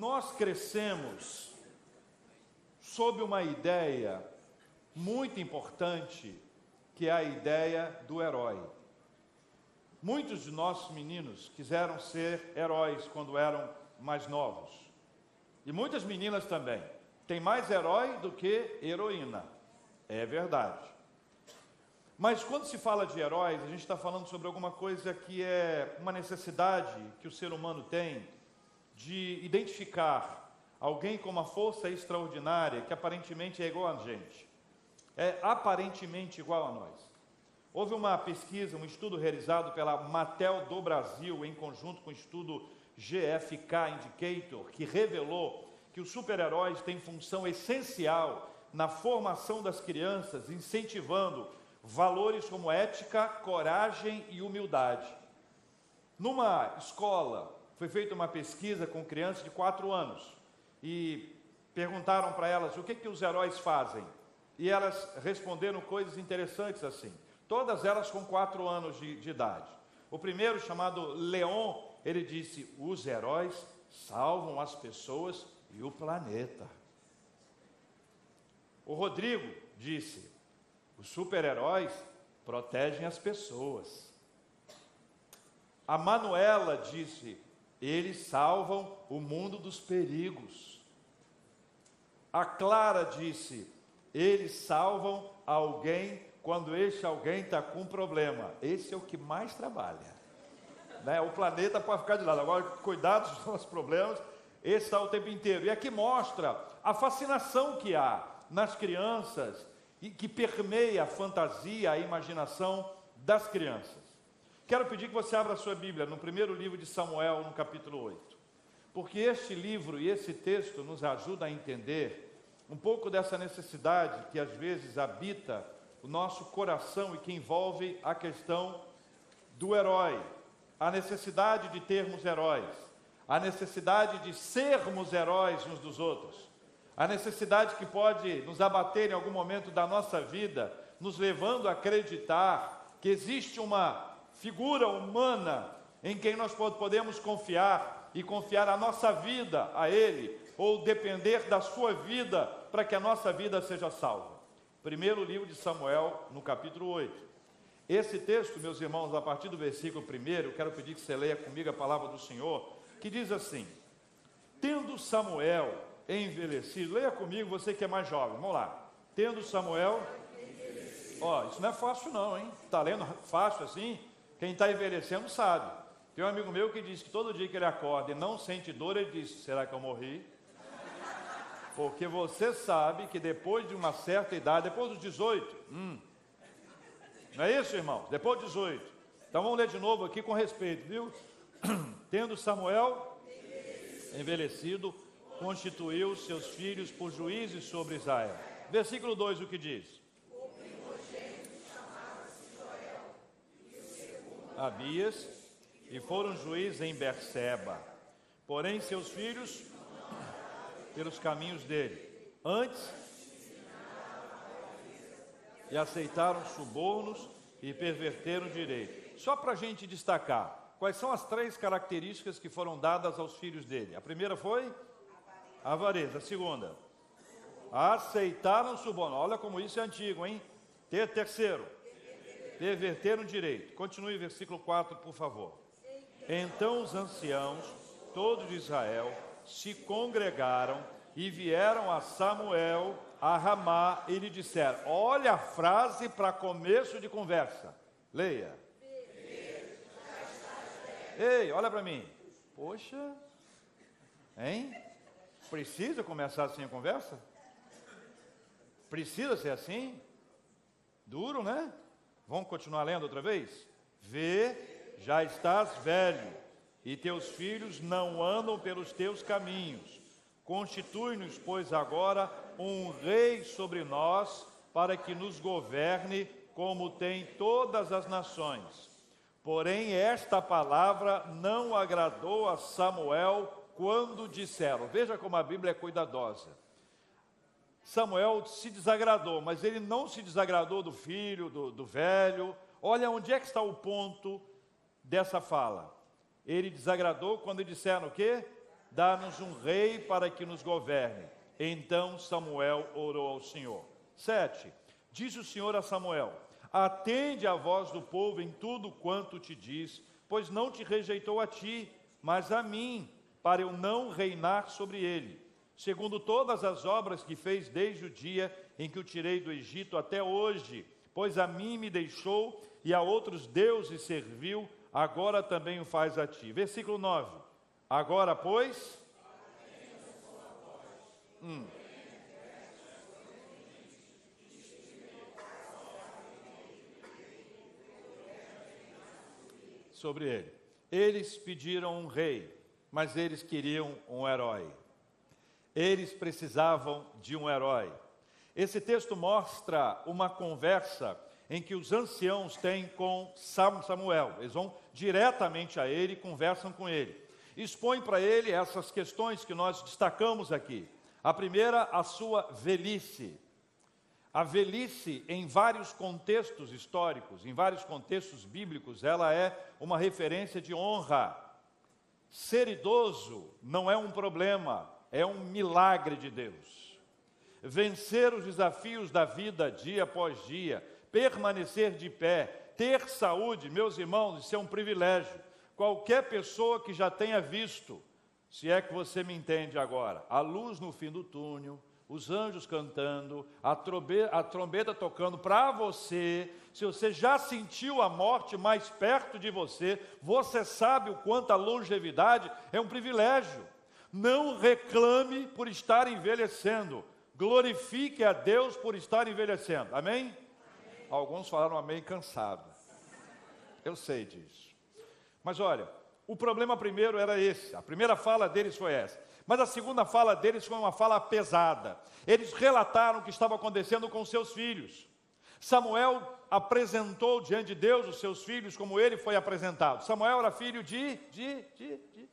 Nós crescemos sob uma ideia muito importante, que é a ideia do herói. Muitos de nossos meninos quiseram ser heróis quando eram mais novos. E muitas meninas também. Tem mais herói do que heroína. É verdade. Mas quando se fala de heróis, a gente está falando sobre alguma coisa que é uma necessidade que o ser humano tem de identificar alguém com uma força extraordinária que aparentemente é igual a gente. É aparentemente igual a nós. Houve uma pesquisa, um estudo realizado pela Matel do Brasil, em conjunto com o estudo GFK Indicator, que revelou que os super-heróis têm função essencial na formação das crianças, incentivando valores como ética, coragem e humildade. Numa escola, foi feita uma pesquisa com crianças de 4 anos e perguntaram para elas o que, que os heróis fazem. E elas responderam coisas interessantes assim. Todas elas com 4 anos de, de idade. O primeiro, chamado Leon, ele disse: Os heróis salvam as pessoas e o planeta. O Rodrigo disse: os super-heróis protegem as pessoas. A Manuela disse: eles salvam o mundo dos perigos. A Clara disse: eles salvam alguém quando este alguém está com problema. Esse é o que mais trabalha. Né? O planeta pode ficar de lado. Agora, cuidado com os problemas, esse está o tempo inteiro. E aqui mostra a fascinação que há nas crianças e que permeia a fantasia, a imaginação das crianças. Quero pedir que você abra a sua Bíblia no primeiro livro de Samuel, no capítulo 8. Porque este livro e esse texto nos ajuda a entender um pouco dessa necessidade que às vezes habita o nosso coração e que envolve a questão do herói, a necessidade de termos heróis. A necessidade de sermos heróis uns dos outros, a necessidade que pode nos abater em algum momento da nossa vida, nos levando a acreditar que existe uma figura humana em quem nós podemos confiar e confiar a nossa vida a Ele, ou depender da sua vida para que a nossa vida seja salva. Primeiro livro de Samuel, no capítulo 8. Esse texto, meus irmãos, a partir do versículo 1, eu quero pedir que você leia comigo a palavra do Senhor que diz assim: Tendo Samuel envelhecido, leia comigo, você que é mais jovem, vamos lá. Tendo Samuel, ó, isso não é fácil não, hein? Está lendo fácil assim? Quem está envelhecendo sabe. Tem um amigo meu que diz que todo dia que ele acorda e não sente dor, ele diz: Será que eu morri? Porque você sabe que depois de uma certa idade, depois dos 18, hum, não é isso, irmão? Depois dos 18. Então vamos ler de novo aqui com respeito, viu? Tendo Samuel envelhecido, constituiu seus filhos por juízes sobre Israel. Versículo 2, o que diz? Abias, e foram juízes em Berseba. Porém, seus filhos, pelos caminhos dele, antes, e aceitaram subornos e perverteram o direito. Só para a gente destacar, Quais são as três características que foram dadas aos filhos dele? A primeira foi avareza. A segunda, aceitaram o suborno. Olha como isso é antigo, hein? Ter terceiro, perverteram o direito. Continue versículo 4, por favor. Então os anciãos, todos de Israel, se congregaram e vieram a Samuel a Ramá e lhe disseram: Olha a frase para começo de conversa. Leia. Ei, olha para mim. Poxa, hein? Precisa começar assim a conversa? Precisa ser assim? Duro, né? Vamos continuar lendo outra vez? Vê, já estás velho, e teus filhos não andam pelos teus caminhos. Constitui-nos, pois, agora um rei sobre nós, para que nos governe como tem todas as nações. Porém, esta palavra não agradou a Samuel quando disseram. Veja como a Bíblia é cuidadosa. Samuel se desagradou, mas ele não se desagradou do filho, do, do velho. Olha onde é que está o ponto dessa fala. Ele desagradou quando disseram o quê? dá-nos um rei para que nos governe. Então Samuel orou ao Senhor. 7. Disse o Senhor a Samuel: Atende a voz do povo em tudo quanto te diz, pois não te rejeitou a ti, mas a mim, para eu não reinar sobre ele, segundo todas as obras que fez desde o dia em que o tirei do Egito até hoje, pois a mim me deixou e a outros deuses serviu, agora também o faz a ti. Versículo 9. Agora, pois. Hum. Sobre ele. Eles pediram um rei, mas eles queriam um herói. Eles precisavam de um herói. Esse texto mostra uma conversa em que os anciãos têm com Samuel. Eles vão diretamente a ele e conversam com ele. Expõe para ele essas questões que nós destacamos aqui. A primeira, a sua velhice. A velhice, em vários contextos históricos, em vários contextos bíblicos, ela é uma referência de honra. Ser idoso não é um problema, é um milagre de Deus. Vencer os desafios da vida dia após dia, permanecer de pé, ter saúde, meus irmãos, isso é um privilégio. Qualquer pessoa que já tenha visto, se é que você me entende agora, a luz no fim do túnel, os anjos cantando, a trombeta, a trombeta tocando para você, se você já sentiu a morte mais perto de você, você sabe o quanto a longevidade é um privilégio. Não reclame por estar envelhecendo, glorifique a Deus por estar envelhecendo. Amém? Alguns falaram amém cansado. Eu sei disso. Mas olha, o problema primeiro era esse. A primeira fala deles foi essa. Mas a segunda fala deles foi uma fala pesada. Eles relataram o que estava acontecendo com seus filhos. Samuel apresentou diante de Deus os seus filhos como ele foi apresentado. Samuel era filho de, de, de, de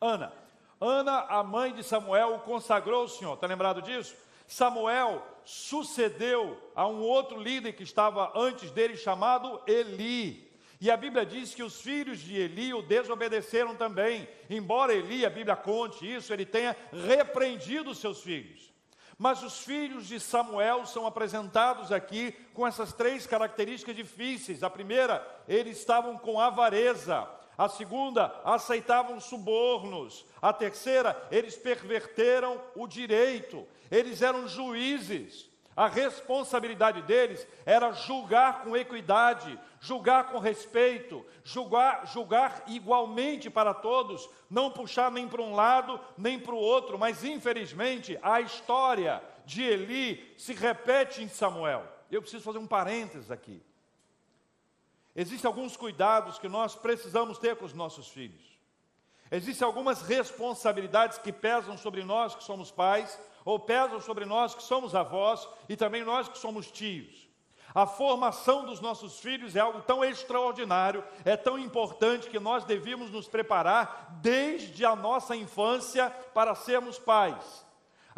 Ana. Ana, a mãe de Samuel, o consagrou ao Senhor. Está lembrado disso? Samuel sucedeu a um outro líder que estava antes dele, chamado Eli. E a Bíblia diz que os filhos de Eli o desobedeceram também. Embora Eli, a Bíblia conte isso, ele tenha repreendido seus filhos. Mas os filhos de Samuel são apresentados aqui com essas três características difíceis. A primeira, eles estavam com avareza. A segunda, aceitavam subornos. A terceira, eles perverteram o direito. Eles eram juízes. A responsabilidade deles era julgar com equidade, julgar com respeito, julgar, julgar igualmente para todos, não puxar nem para um lado nem para o outro, mas infelizmente a história de Eli se repete em Samuel. Eu preciso fazer um parênteses aqui. Existem alguns cuidados que nós precisamos ter com os nossos filhos. Existem algumas responsabilidades que pesam sobre nós que somos pais ou pesam sobre nós que somos avós e também nós que somos tios. A formação dos nossos filhos é algo tão extraordinário, é tão importante que nós devíamos nos preparar desde a nossa infância para sermos pais.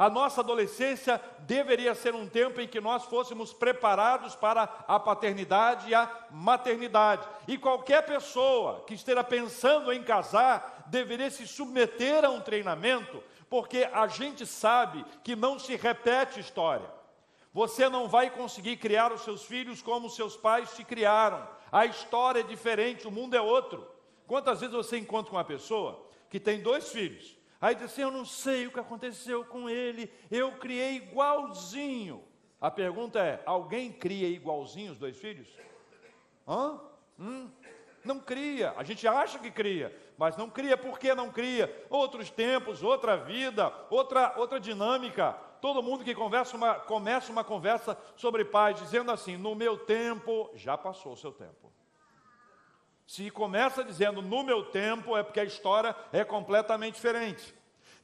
A nossa adolescência deveria ser um tempo em que nós fôssemos preparados para a paternidade e a maternidade. E qualquer pessoa que esteja pensando em casar deveria se submeter a um treinamento porque a gente sabe que não se repete história. Você não vai conseguir criar os seus filhos como seus pais te criaram. A história é diferente, o mundo é outro. Quantas vezes você encontra uma pessoa que tem dois filhos, aí diz assim: Eu não sei o que aconteceu com ele, eu criei igualzinho. A pergunta é: alguém cria igualzinho os dois filhos? Hã? Hum? Não cria, a gente acha que cria, mas não cria, por que não cria? Outros tempos, outra vida, outra, outra dinâmica. Todo mundo que conversa uma, começa uma conversa sobre paz, dizendo assim: no meu tempo, já passou o seu tempo. Se começa dizendo no meu tempo, é porque a história é completamente diferente.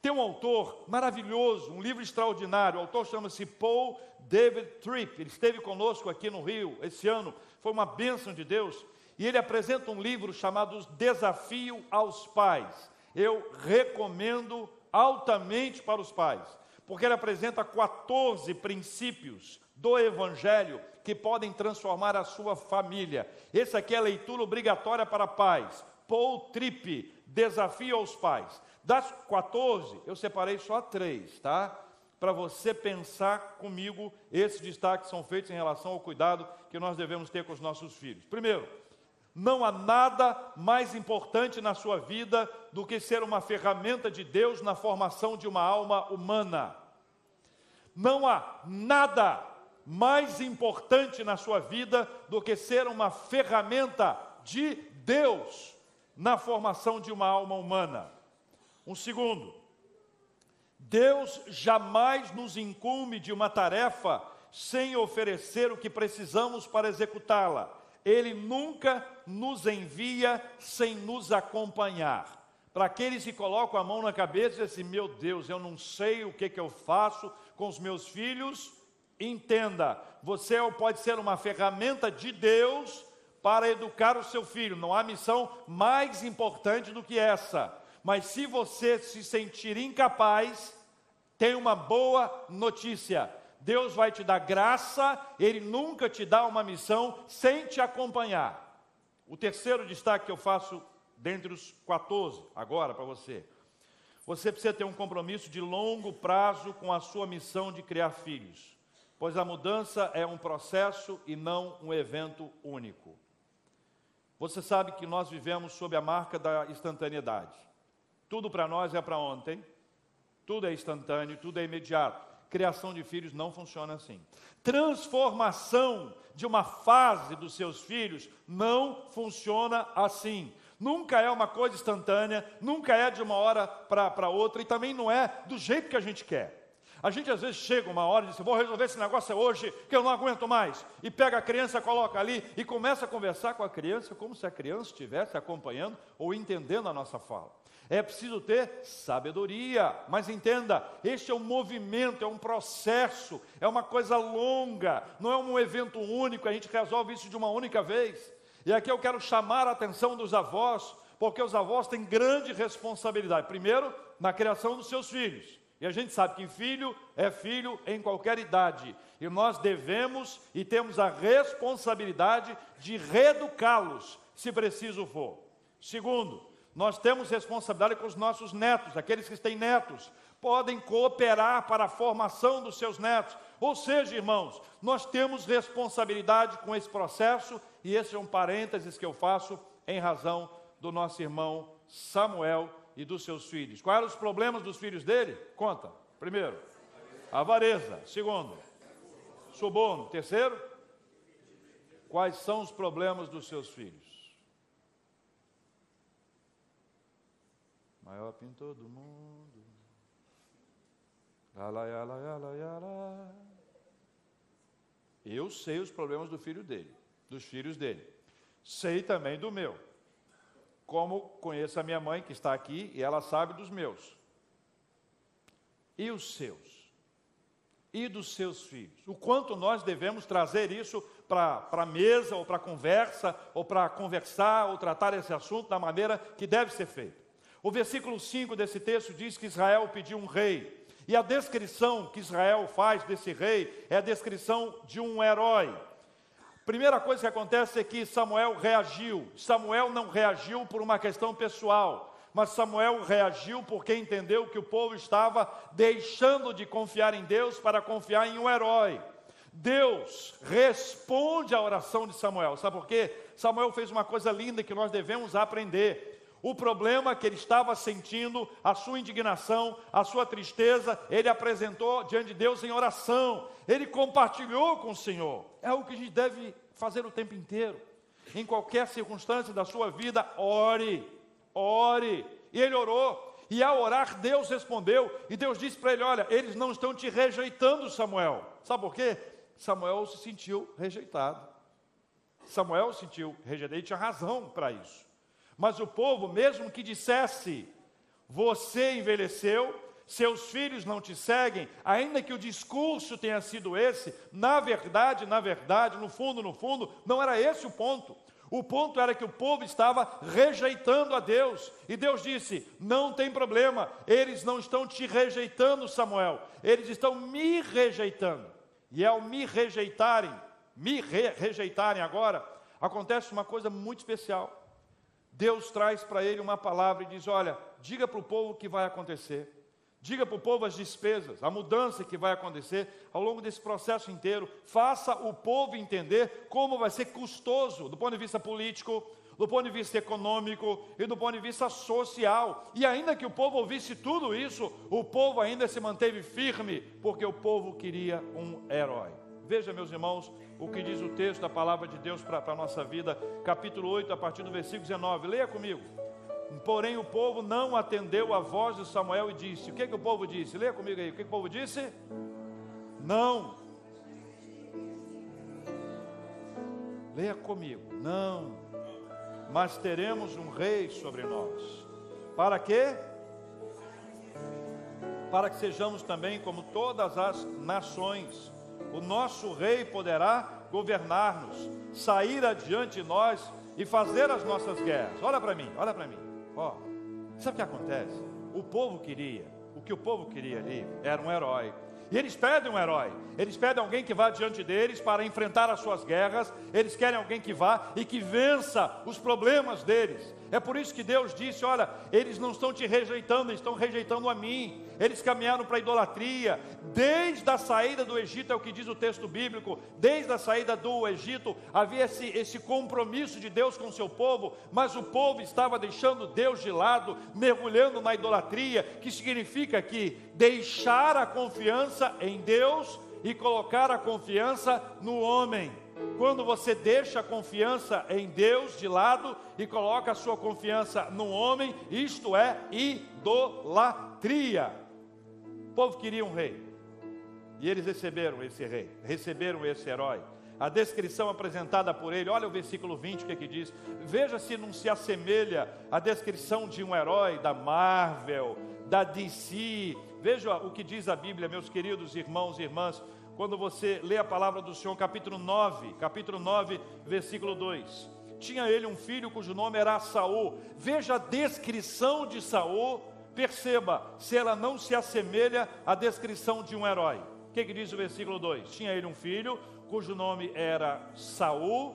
Tem um autor maravilhoso, um livro extraordinário. O autor chama-se Paul David Tripp. Ele esteve conosco aqui no Rio esse ano. Foi uma bênção de Deus e ele apresenta um livro chamado Desafio aos Pais. Eu recomendo altamente para os pais, porque ele apresenta 14 princípios do Evangelho que podem transformar a sua família. Esse aqui é a leitura obrigatória para pais. Paul Tripp, Desafio aos Pais. Das 14, eu separei só três, tá? Para você pensar comigo, esses destaques são feitos em relação ao cuidado que nós devemos ter com os nossos filhos. Primeiro, não há nada mais importante na sua vida do que ser uma ferramenta de Deus na formação de uma alma humana. Não há nada mais importante na sua vida do que ser uma ferramenta de Deus na formação de uma alma humana. Um segundo, Deus jamais nos incumbe de uma tarefa sem oferecer o que precisamos para executá-la. Ele nunca nos envia sem nos acompanhar. Para aqueles que colocam a mão na cabeça e dizem assim, meu Deus, eu não sei o que, que eu faço com os meus filhos, entenda, você pode ser uma ferramenta de Deus para educar o seu filho. Não há missão mais importante do que essa. Mas se você se sentir incapaz, tem uma boa notícia. Deus vai te dar graça, Ele nunca te dá uma missão sem te acompanhar. O terceiro destaque que eu faço dentre os 14, agora para você. Você precisa ter um compromisso de longo prazo com a sua missão de criar filhos, pois a mudança é um processo e não um evento único. Você sabe que nós vivemos sob a marca da instantaneidade. Tudo para nós é para ontem, tudo é instantâneo, tudo é imediato. Criação de filhos não funciona assim. Transformação de uma fase dos seus filhos não funciona assim. Nunca é uma coisa instantânea, nunca é de uma hora para outra e também não é do jeito que a gente quer. A gente às vezes chega uma hora e diz: Vou resolver esse negócio hoje, que eu não aguento mais. E pega a criança, coloca ali e começa a conversar com a criança como se a criança estivesse acompanhando ou entendendo a nossa fala. É preciso ter sabedoria, mas entenda, este é um movimento, é um processo, é uma coisa longa, não é um evento único, a gente resolve isso de uma única vez. E aqui eu quero chamar a atenção dos avós, porque os avós têm grande responsabilidade. Primeiro, na criação dos seus filhos. E a gente sabe que filho é filho em qualquer idade. E nós devemos e temos a responsabilidade de reeducá-los, se preciso for. Segundo, nós temos responsabilidade com os nossos netos, aqueles que têm netos, podem cooperar para a formação dos seus netos. Ou seja, irmãos, nós temos responsabilidade com esse processo, e esse é um parênteses que eu faço em razão do nosso irmão Samuel e dos seus filhos. Quais eram os problemas dos filhos dele? Conta. Primeiro, avareza. Segundo, suborno. Terceiro, quais são os problemas dos seus filhos? maior pintor do mundo. Eu sei os problemas do filho dele, dos filhos dele. Sei também do meu. Como conheço a minha mãe que está aqui e ela sabe dos meus. E os seus? E dos seus filhos? O quanto nós devemos trazer isso para a mesa, ou para a conversa, ou para conversar, ou tratar esse assunto da maneira que deve ser feito. O versículo 5 desse texto diz que Israel pediu um rei. E a descrição que Israel faz desse rei é a descrição de um herói. Primeira coisa que acontece é que Samuel reagiu. Samuel não reagiu por uma questão pessoal, mas Samuel reagiu porque entendeu que o povo estava deixando de confiar em Deus para confiar em um herói. Deus responde à oração de Samuel. Sabe por quê? Samuel fez uma coisa linda que nós devemos aprender o problema que ele estava sentindo, a sua indignação, a sua tristeza, ele apresentou diante de Deus em oração, ele compartilhou com o Senhor. É o que a gente deve fazer o tempo inteiro. Em qualquer circunstância da sua vida, ore, ore. E ele orou, e ao orar, Deus respondeu, e Deus disse para ele: Olha, eles não estão te rejeitando, Samuel. Sabe por quê? Samuel se sentiu rejeitado. Samuel se sentiu rejeitado, ele tinha razão para isso. Mas o povo, mesmo que dissesse, você envelheceu, seus filhos não te seguem, ainda que o discurso tenha sido esse, na verdade, na verdade, no fundo, no fundo, não era esse o ponto. O ponto era que o povo estava rejeitando a Deus. E Deus disse: Não tem problema, eles não estão te rejeitando, Samuel, eles estão me rejeitando. E ao me rejeitarem, me re rejeitarem agora, acontece uma coisa muito especial. Deus traz para ele uma palavra e diz: Olha, diga para o povo o que vai acontecer. Diga para o povo as despesas, a mudança que vai acontecer ao longo desse processo inteiro. Faça o povo entender como vai ser custoso do ponto de vista político, do ponto de vista econômico e do ponto de vista social. E ainda que o povo ouvisse tudo isso, o povo ainda se manteve firme, porque o povo queria um herói. Veja, meus irmãos, o que diz o texto da palavra de Deus para a nossa vida, capítulo 8, a partir do versículo 19. Leia comigo. Porém, o povo não atendeu a voz de Samuel e disse: O que, que o povo disse? Leia comigo aí. O que, que o povo disse? Não. Leia comigo. Não. Mas teremos um rei sobre nós. Para quê? Para que sejamos também como todas as nações. O nosso rei poderá governar-nos, sair adiante de nós e fazer as nossas guerras. Olha para mim, olha para mim. Ó, sabe o que acontece? O povo queria, o que o povo queria ali era um herói. E eles pedem um herói, eles pedem alguém que vá diante deles para enfrentar as suas guerras, eles querem alguém que vá e que vença os problemas deles. É por isso que Deus disse: Olha, eles não estão te rejeitando, eles estão rejeitando a mim. Eles caminharam para a idolatria. Desde a saída do Egito, é o que diz o texto bíblico, desde a saída do Egito, havia esse, esse compromisso de Deus com o seu povo, mas o povo estava deixando Deus de lado, mergulhando na idolatria, que significa que deixar a confiança em Deus e colocar a confiança no homem. Quando você deixa a confiança em Deus de lado e coloca a sua confiança no homem, isto é idolatria. O povo queria um rei. E eles receberam esse rei, receberam esse herói. A descrição apresentada por ele, olha o versículo 20, o que, é que diz? Veja se não se assemelha à descrição de um herói da Marvel, da DC. Veja o que diz a Bíblia, meus queridos irmãos e irmãs quando você lê a palavra do Senhor, capítulo 9, capítulo 9, versículo 2. Tinha ele um filho cujo nome era Saul. Veja a descrição de Saul, perceba se ela não se assemelha à descrição de um herói. O que, que diz o versículo 2? Tinha ele um filho cujo nome era Saul,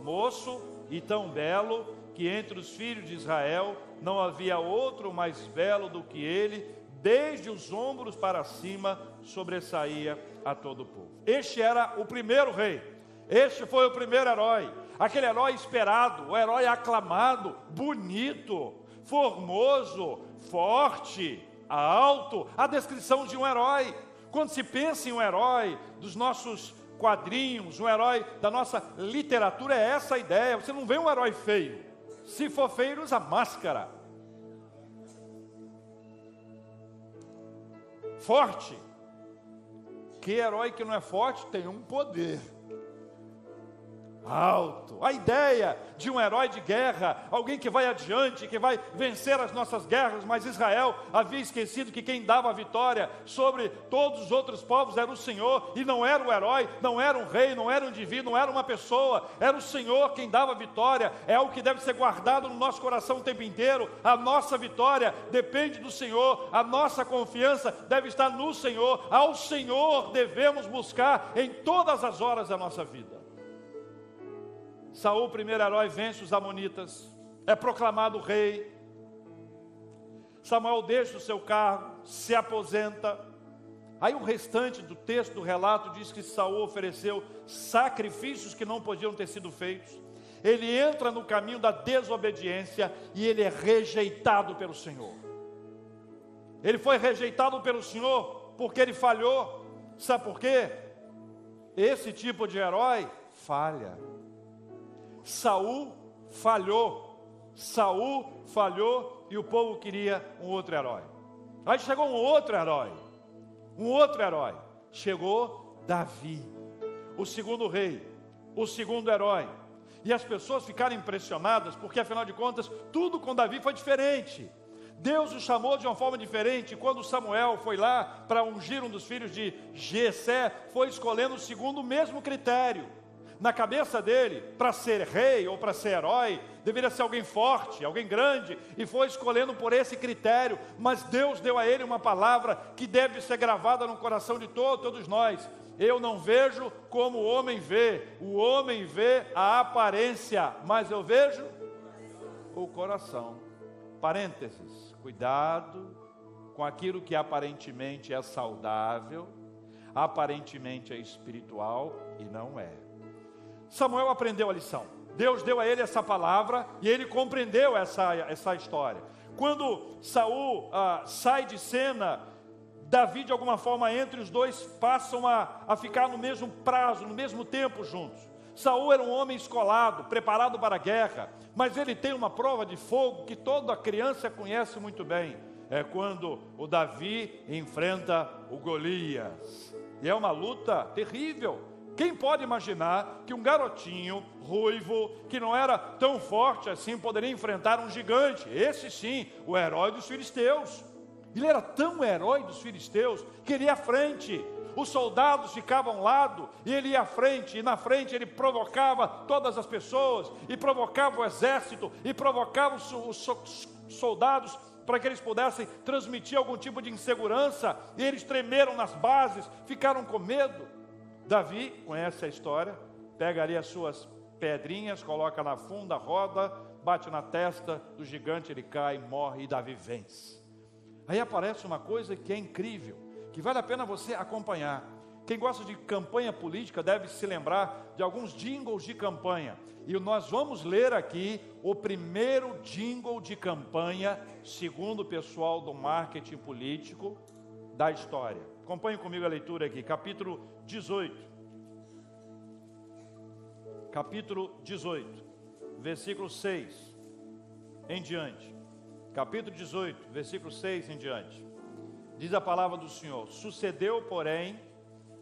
moço e tão belo que entre os filhos de Israel não havia outro mais belo do que ele, desde os ombros para cima sobressaía a todo o povo. Este era o primeiro rei, este foi o primeiro herói, aquele herói esperado, o herói aclamado, bonito, formoso, forte, alto, a descrição de um herói. Quando se pensa em um herói dos nossos quadrinhos, um herói da nossa literatura, é essa a ideia. Você não vê um herói feio. Se for feio, usa máscara. Forte, que herói que não é forte tem um poder alto. A ideia de um herói de guerra, alguém que vai adiante, que vai vencer as nossas guerras, mas Israel havia esquecido que quem dava a vitória sobre todos os outros povos era o Senhor, e não era o herói, não era um rei, não era um indivíduo, não era uma pessoa, era o Senhor quem dava a vitória. É algo que deve ser guardado no nosso coração o tempo inteiro. A nossa vitória depende do Senhor, a nossa confiança deve estar no Senhor, ao Senhor devemos buscar em todas as horas da nossa vida. Saul, primeiro herói, vence os amonitas, é proclamado rei. Samuel deixa o seu cargo, se aposenta. Aí o restante do texto, do relato, diz que Saul ofereceu sacrifícios que não podiam ter sido feitos. Ele entra no caminho da desobediência e ele é rejeitado pelo Senhor. Ele foi rejeitado pelo Senhor porque ele falhou. Sabe por quê? Esse tipo de herói falha. Saul falhou. Saul falhou e o povo queria um outro herói. Aí chegou um outro herói. Um outro herói. Chegou Davi, o segundo rei, o segundo herói. E as pessoas ficaram impressionadas, porque afinal de contas, tudo com Davi foi diferente. Deus o chamou de uma forma diferente. Quando Samuel foi lá para ungir um dos filhos de Jessé, foi escolhendo segundo o mesmo critério na cabeça dele, para ser rei ou para ser herói, deveria ser alguém forte, alguém grande, e foi escolhendo por esse critério, mas Deus deu a ele uma palavra que deve ser gravada no coração de todo, todos nós. Eu não vejo como o homem vê, o homem vê a aparência, mas eu vejo o coração. Parênteses, cuidado com aquilo que aparentemente é saudável, aparentemente é espiritual e não é. Samuel aprendeu a lição. Deus deu a ele essa palavra e ele compreendeu essa, essa história. Quando Saul ah, sai de cena, Davi de alguma forma entre os dois passam a, a ficar no mesmo prazo, no mesmo tempo juntos. Saul era um homem escolado, preparado para a guerra, mas ele tem uma prova de fogo que toda criança conhece muito bem. É quando o Davi enfrenta o Golias. E é uma luta terrível. Quem pode imaginar que um garotinho ruivo, que não era tão forte assim, poderia enfrentar um gigante? Esse sim, o herói dos filisteus. Ele era tão herói dos filisteus que ele ia à frente. Os soldados ficavam ao lado e ele ia à frente, e na frente ele provocava todas as pessoas, e provocava o exército, e provocava os, soldados para que eles pudessem transmitir algum tipo de insegurança, e eles tremeram nas bases, ficaram com medo. Davi conhece a história, pega ali as suas pedrinhas, coloca na funda, roda, bate na testa do gigante, ele cai, morre e Davi vence. Aí aparece uma coisa que é incrível, que vale a pena você acompanhar. Quem gosta de campanha política deve se lembrar de alguns jingles de campanha. E nós vamos ler aqui o primeiro jingle de campanha, segundo o pessoal do marketing político da história. Acompanhe comigo a leitura aqui, capítulo 18. Capítulo 18, versículo 6 em diante. Capítulo 18, versículo 6 em diante. Diz a palavra do Senhor: Sucedeu, porém,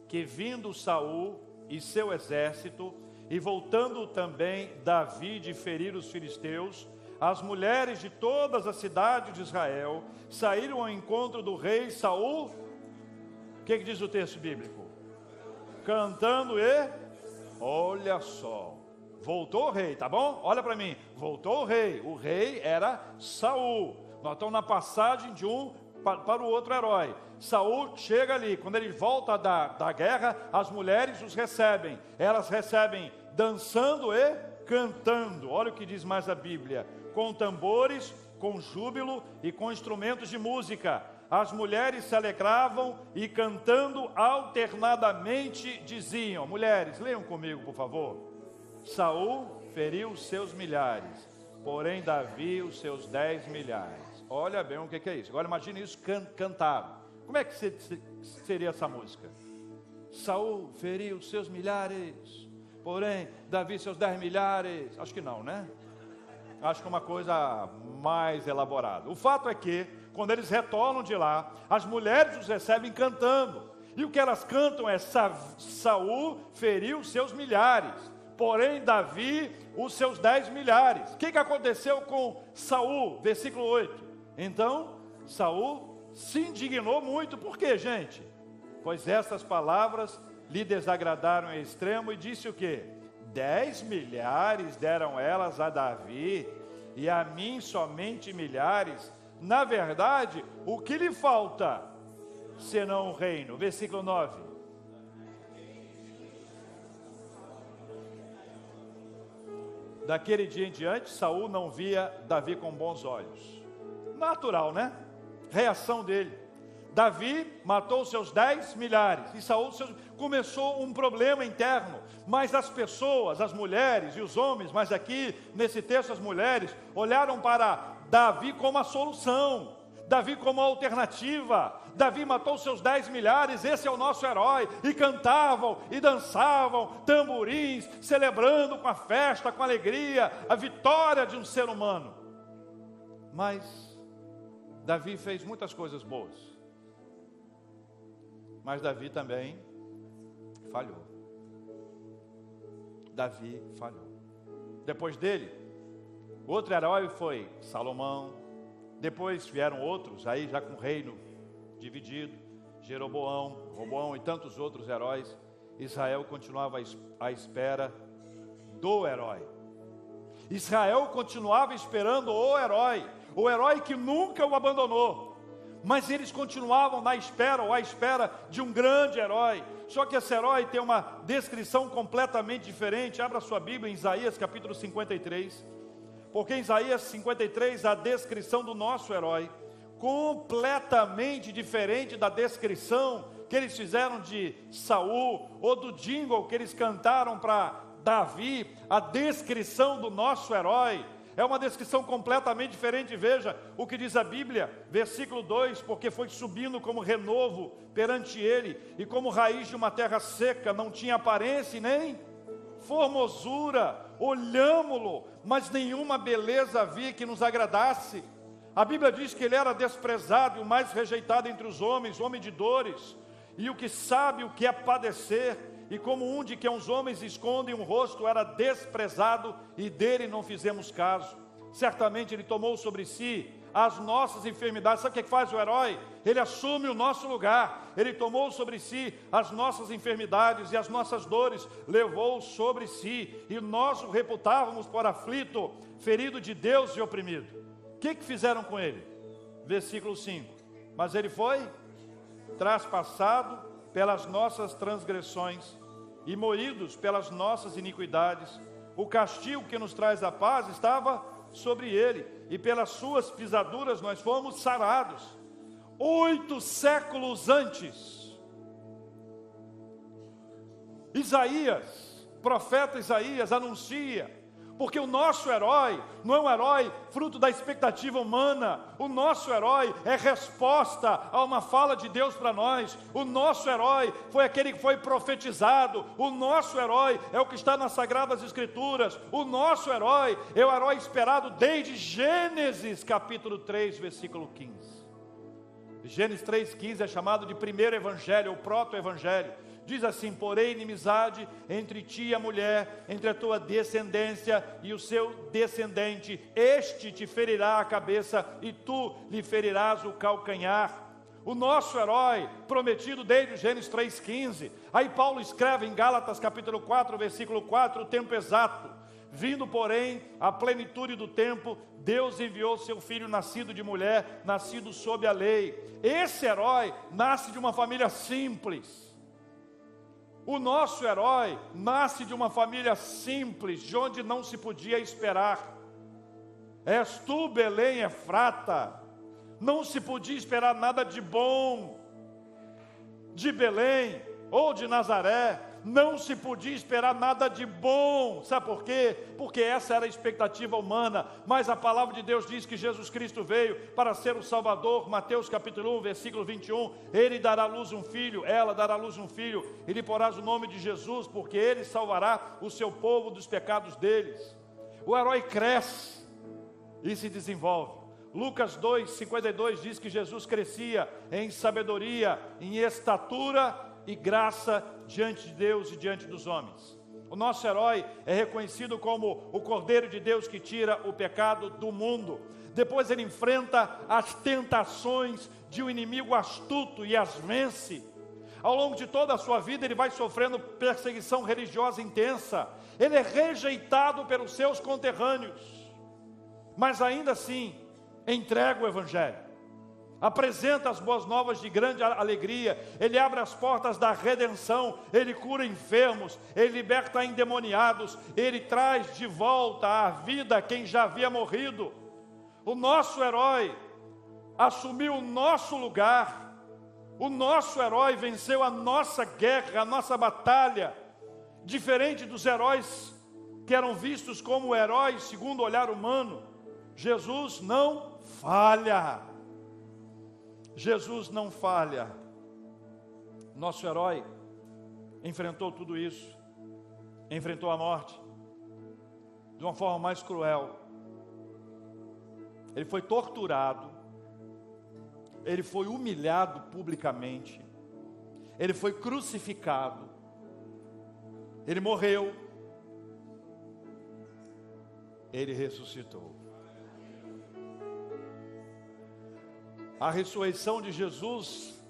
que vindo Saul e seu exército, e voltando também Davi de ferir os filisteus, as mulheres de todas as cidades de Israel saíram ao encontro do rei Saul. O que, que diz o texto bíblico? cantando e olha só. Voltou o rei, tá bom? Olha para mim. Voltou o rei. O rei era Saul. Nós estamos na passagem de um para o outro herói. Saul chega ali, quando ele volta da, da guerra, as mulheres os recebem. Elas recebem dançando e cantando. Olha o que diz mais a Bíblia: com tambores, com júbilo e com instrumentos de música as mulheres se alegravam e cantando alternadamente diziam: Mulheres, leiam comigo, por favor. Saul feriu seus milhares, porém Davi os seus dez milhares. Olha bem o que é isso. Agora imagine isso can cantado. Como é que seria essa música? Saul feriu seus milhares, porém Davi seus dez milhares. Acho que não, né? Acho que é uma coisa mais elaborada. O fato é que quando eles retornam de lá, as mulheres os recebem cantando. E o que elas cantam é: Saul feriu seus milhares, porém Davi os seus dez milhares. O que, que aconteceu com Saul? Versículo 8. Então Saul se indignou muito, por quê, gente? Pois estas palavras lhe desagradaram em extremo e disse o que? Dez milhares deram elas a Davi, e a mim somente milhares na verdade, o que lhe falta senão o reino? Versículo 9. Daquele dia em diante, Saul não via Davi com bons olhos. Natural, né? Reação dele. Davi matou seus dez milhares e Saul seus... começou um problema interno. Mas as pessoas, as mulheres e os homens, mas aqui nesse texto as mulheres olharam para Davi como a solução, Davi como a alternativa. Davi matou seus dez milhares, esse é o nosso herói. E cantavam e dançavam, tamborins, celebrando com a festa, com a alegria, a vitória de um ser humano. Mas Davi fez muitas coisas boas. Mas Davi também falhou. Davi falhou. Depois dele, Outro herói foi Salomão. Depois vieram outros, aí já com o reino dividido, Jeroboão, Roboão e tantos outros heróis. Israel continuava à espera do herói. Israel continuava esperando o herói, o herói que nunca o abandonou. Mas eles continuavam na espera, ou à espera de um grande herói. Só que esse herói tem uma descrição completamente diferente. Abra sua Bíblia em Isaías capítulo 53. porque em Isaías 53 a descrição do nosso herói, completamente diferente da descrição que eles fizeram de Saul ou do jingle que eles cantaram para Davi, a descrição do nosso herói é uma descrição completamente diferente. Veja o que diz a Bíblia, versículo 2: Porque foi subindo como renovo perante ele, e como raiz de uma terra seca, não tinha aparência nem formosura. Olhámo-lo, mas nenhuma beleza havia que nos agradasse. A Bíblia diz que ele era desprezado e o mais rejeitado entre os homens, homem de dores, e o que sabe o que é padecer e como um de que os homens escondem um rosto era desprezado e dele não fizemos caso. Certamente ele tomou sobre si as nossas enfermidades. Sabe o que faz o herói? Ele assume o nosso lugar. Ele tomou sobre si as nossas enfermidades e as nossas dores, levou sobre si, e nós o reputávamos por aflito, ferido de Deus e oprimido. O que, que fizeram com ele? Versículo 5. Mas ele foi traspassado pelas nossas transgressões e moídos pelas nossas iniquidades. O castigo que nos traz a paz estava sobre ele, e pelas suas pisaduras nós fomos sarados. Oito séculos antes, Isaías, profeta Isaías, anuncia porque o nosso herói não é um herói fruto da expectativa humana, o nosso herói é resposta a uma fala de Deus para nós, o nosso herói foi aquele que foi profetizado, o nosso herói é o que está nas Sagradas Escrituras, o nosso herói é o herói esperado desde Gênesis capítulo 3, versículo 15. Gênesis 3,15 é chamado de primeiro evangelho, o proto-evangelho. Diz assim: porém, inimizade entre ti e a mulher, entre a tua descendência e o seu descendente, este te ferirá a cabeça e tu lhe ferirás o calcanhar. O nosso herói, prometido desde Gênesis 3,15. Aí Paulo escreve em Gálatas capítulo 4, versículo 4, o tempo exato. Vindo, porém, a plenitude do tempo, Deus enviou seu filho nascido de mulher, nascido sob a lei. Esse herói nasce de uma família simples o nosso herói nasce de uma família simples, de onde não se podia esperar. És tu, Belém, Efrata. Não se podia esperar nada de bom de Belém ou de Nazaré não se podia esperar nada de bom. Sabe por quê? Porque essa era a expectativa humana. Mas a palavra de Deus diz que Jesus Cristo veio para ser o Salvador. Mateus capítulo 1, versículo 21. Ele dará à luz um filho, ela dará à luz um filho, e lhe porás o nome de Jesus, porque ele salvará o seu povo dos pecados deles. O herói cresce e se desenvolve. Lucas 2, 52 diz que Jesus crescia em sabedoria, em estatura e graça diante de Deus e diante dos homens. O nosso herói é reconhecido como o Cordeiro de Deus que tira o pecado do mundo. Depois ele enfrenta as tentações de um inimigo astuto e as vence. Ao longo de toda a sua vida, ele vai sofrendo perseguição religiosa intensa. Ele é rejeitado pelos seus conterrâneos, mas ainda assim entrega o Evangelho apresenta as boas novas de grande alegria, ele abre as portas da redenção, ele cura enfermos, ele liberta endemoniados, ele traz de volta à vida quem já havia morrido. O nosso herói assumiu o nosso lugar, o nosso herói venceu a nossa guerra, a nossa batalha, diferente dos heróis que eram vistos como heróis segundo o olhar humano. Jesus não falha. Jesus não falha. Nosso herói enfrentou tudo isso, enfrentou a morte de uma forma mais cruel. Ele foi torturado, ele foi humilhado publicamente, ele foi crucificado, ele morreu, ele ressuscitou. A ressurreição de Jesus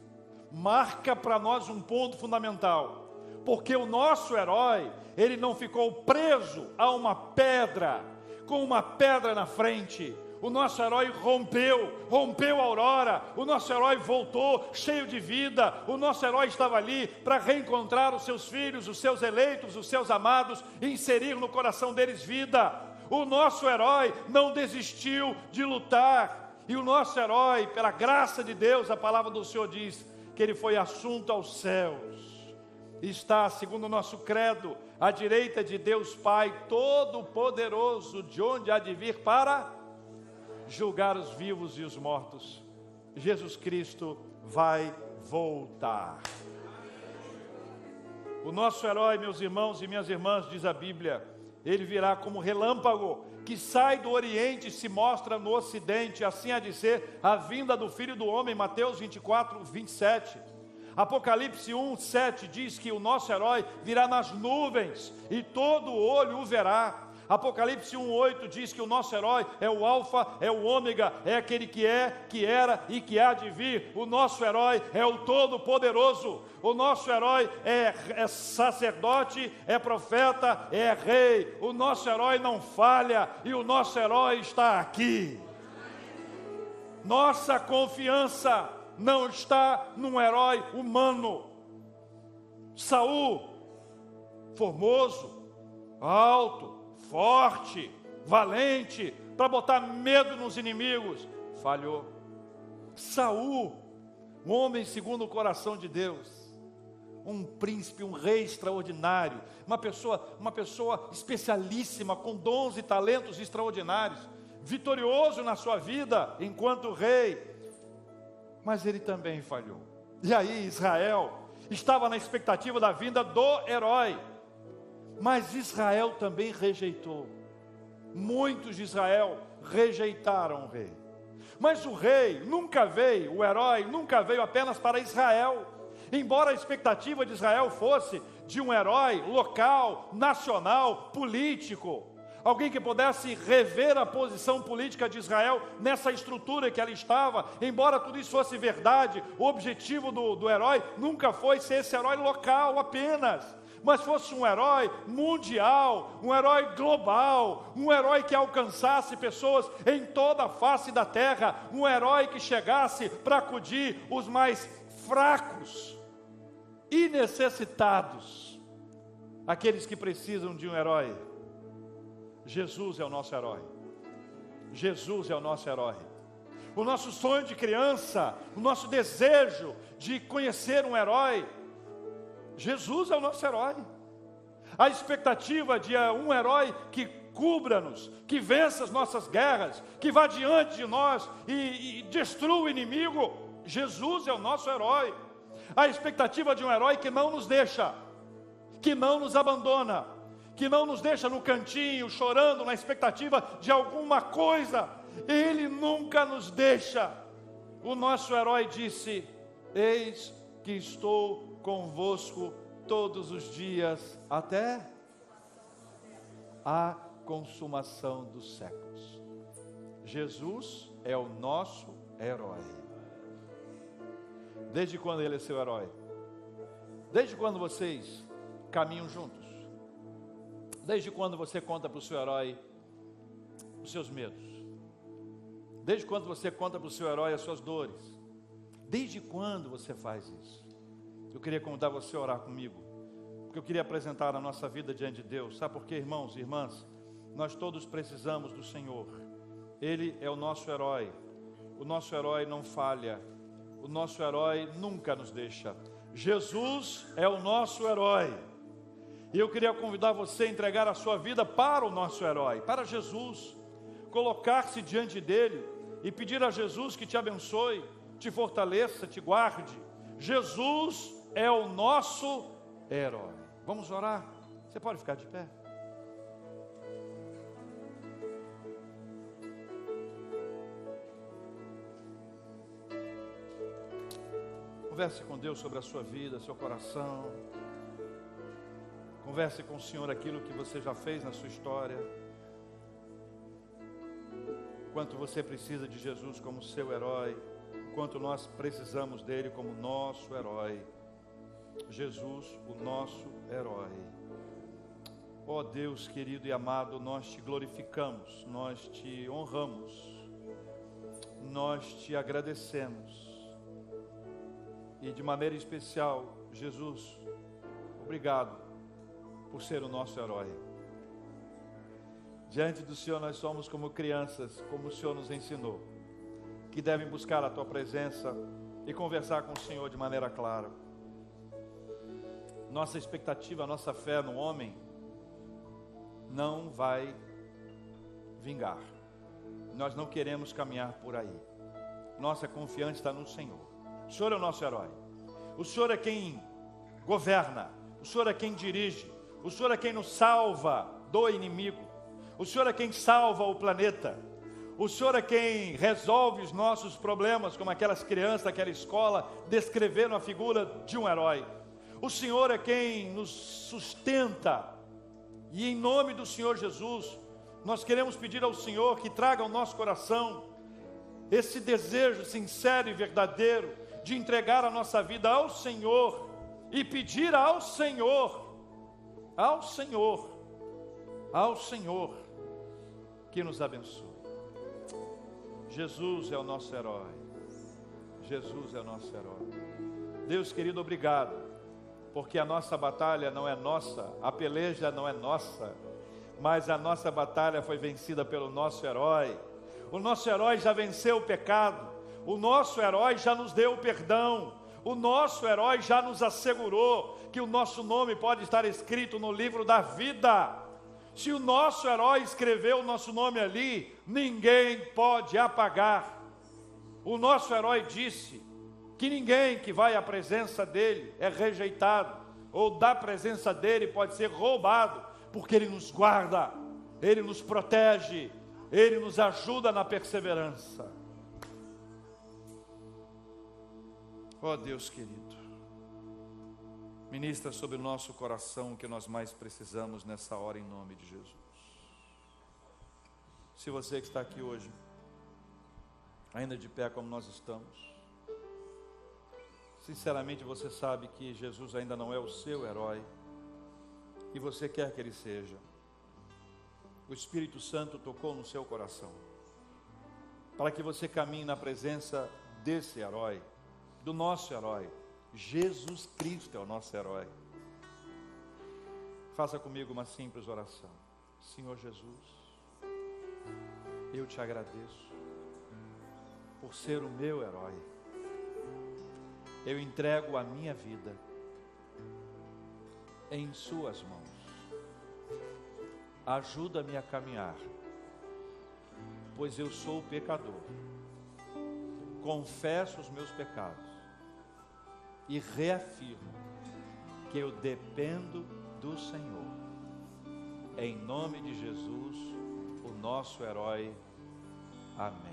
marca para nós um ponto fundamental, porque o nosso herói, ele não ficou preso a uma pedra, com uma pedra na frente. O nosso herói rompeu, rompeu a aurora. O nosso herói voltou cheio de vida. O nosso herói estava ali para reencontrar os seus filhos, os seus eleitos, os seus amados, inserir no coração deles vida. O nosso herói não desistiu de lutar. E o nosso herói, pela graça de Deus, a palavra do Senhor diz que ele foi assunto aos céus. Está, segundo o nosso credo, à direita de Deus Pai Todo-Poderoso, de onde há de vir para julgar os vivos e os mortos. Jesus Cristo vai voltar. O nosso herói, meus irmãos e minhas irmãs, diz a Bíblia, ele virá como relâmpago que sai do Oriente e se mostra no Ocidente, assim de ser a vinda do Filho do Homem, Mateus 24, 27. Apocalipse 1, 7 diz que o nosso herói virá nas nuvens e todo olho o verá. Apocalipse 1:8 diz que o nosso herói é o alfa, é o ômega, é aquele que é, que era e que há de vir. O nosso herói é o todo poderoso. O nosso herói é, é sacerdote, é profeta, é rei. O nosso herói não falha e o nosso herói está aqui. Nossa confiança não está num herói humano. Saul, formoso, alto, forte, valente, para botar medo nos inimigos. Falhou. Saul, um homem segundo o coração de Deus, um príncipe, um rei extraordinário, uma pessoa, uma pessoa especialíssima, com dons e talentos extraordinários, vitorioso na sua vida enquanto rei, mas ele também falhou. E aí Israel estava na expectativa da vinda do herói, mas Israel também rejeitou. Muitos de Israel rejeitaram o rei. Mas o rei nunca veio, o herói nunca veio apenas para Israel. Embora a expectativa de Israel fosse de um herói local, nacional, político, alguém que pudesse rever a posição política de Israel nessa estrutura que ela estava, embora tudo isso fosse verdade, o objetivo do, do herói nunca foi ser esse herói local apenas mas fosse um herói mundial, um herói global, um herói que alcançasse pessoas em toda a face da terra, um herói que chegasse para acudir os mais fracos e necessitados, aqueles que precisam de um herói. Jesus é o nosso herói. Jesus é o nosso herói. O nosso sonho de criança, o nosso desejo de conhecer um herói, Jesus é o nosso herói. A expectativa de eh, um herói que cubra-nos, que vença as nossas guerras, que vá diante de nós e, e destrua o inimigo. Jesus é o nosso herói. A expectativa de um herói que não nos deixa, que não nos abandona, que não nos deixa no cantinho chorando na expectativa de alguma coisa. Ele nunca nos deixa. O nosso herói disse: Eis que estou convosco todos os dias até a consumação dos séculos. Jesus é o nosso herói. Desde quando ele é seu herói? Desde quando vocês caminham juntos? Desde quando você conta para o seu herói os seus medos? Desde quando você conta para o seu herói as suas dores? Desde quando você faz isso? Eu queria convidar você a orar comigo, porque eu queria apresentar a nossa vida diante de Deus. Sabe por quê, irmãos e irmãs? Nós todos precisamos do Senhor. Ele é o nosso herói. O nosso herói não falha. O nosso herói nunca nos deixa. Jesus é o nosso herói. E eu queria convidar você a entregar a sua vida para o nosso herói, para Jesus. Colocar-se diante dele e pedir a Jesus que te abençoe, te fortaleça, te guarde. Jesus é o nosso herói. Vamos orar? Você pode ficar de pé? Converse com Deus sobre a sua vida, seu coração. Converse com o Senhor aquilo que você já fez na sua história. Quanto você precisa de Jesus como seu herói, quanto nós precisamos dele como nosso herói. Jesus, o nosso herói. Ó oh Deus querido e amado, nós te glorificamos, nós te honramos, nós te agradecemos. E de maneira especial, Jesus, obrigado por ser o nosso herói. Diante do Senhor nós somos como crianças, como o Senhor nos ensinou, que devem buscar a tua presença e conversar com o Senhor de maneira clara. Nossa expectativa, nossa fé no homem não vai vingar. Nós não queremos caminhar por aí. Nossa confiança está no Senhor. O Senhor é o nosso herói. O Senhor é quem governa. O Senhor é quem dirige. O Senhor é quem nos salva do inimigo. O Senhor é quem salva o planeta. O Senhor é quem resolve os nossos problemas, como aquelas crianças daquela escola descreveram a figura de um herói. O Senhor é quem nos sustenta. E em nome do Senhor Jesus, nós queremos pedir ao Senhor que traga ao nosso coração esse desejo sincero e verdadeiro de entregar a nossa vida ao Senhor e pedir ao Senhor, ao Senhor, ao Senhor que nos abençoe. Jesus é o nosso herói. Jesus é o nosso herói. Deus querido, obrigado, porque a nossa batalha não é nossa, a peleja não é nossa, mas a nossa batalha foi vencida pelo nosso herói. O nosso herói já venceu o pecado, o nosso herói já nos deu o perdão, o nosso herói já nos assegurou que o nosso nome pode estar escrito no livro da vida. Se o nosso herói escreveu o nosso nome ali, ninguém pode apagar. O nosso herói disse que ninguém que vai à presença dele é rejeitado, ou da presença dele pode ser roubado, porque ele nos guarda, ele nos protege, ele nos ajuda na perseverança. Ó oh Deus querido, Ministra sobre o nosso coração o que nós mais precisamos nessa hora, em nome de Jesus. Se você que está aqui hoje, ainda de pé como nós estamos, sinceramente você sabe que Jesus ainda não é o seu herói, e você quer que ele seja. O Espírito Santo tocou no seu coração, para que você caminhe na presença desse herói, do nosso herói Jesus Cristo é o nosso herói. Faça comigo uma simples oração. Senhor Jesus, eu te agradeço por ser o meu herói. Eu entrego a minha vida em Suas mãos. Ajuda-me a caminhar, pois eu sou pecador. Confesso os meus pecados e reafirmo que eu dependo do Senhor. Em nome de Jesus, o nosso herói. Amém.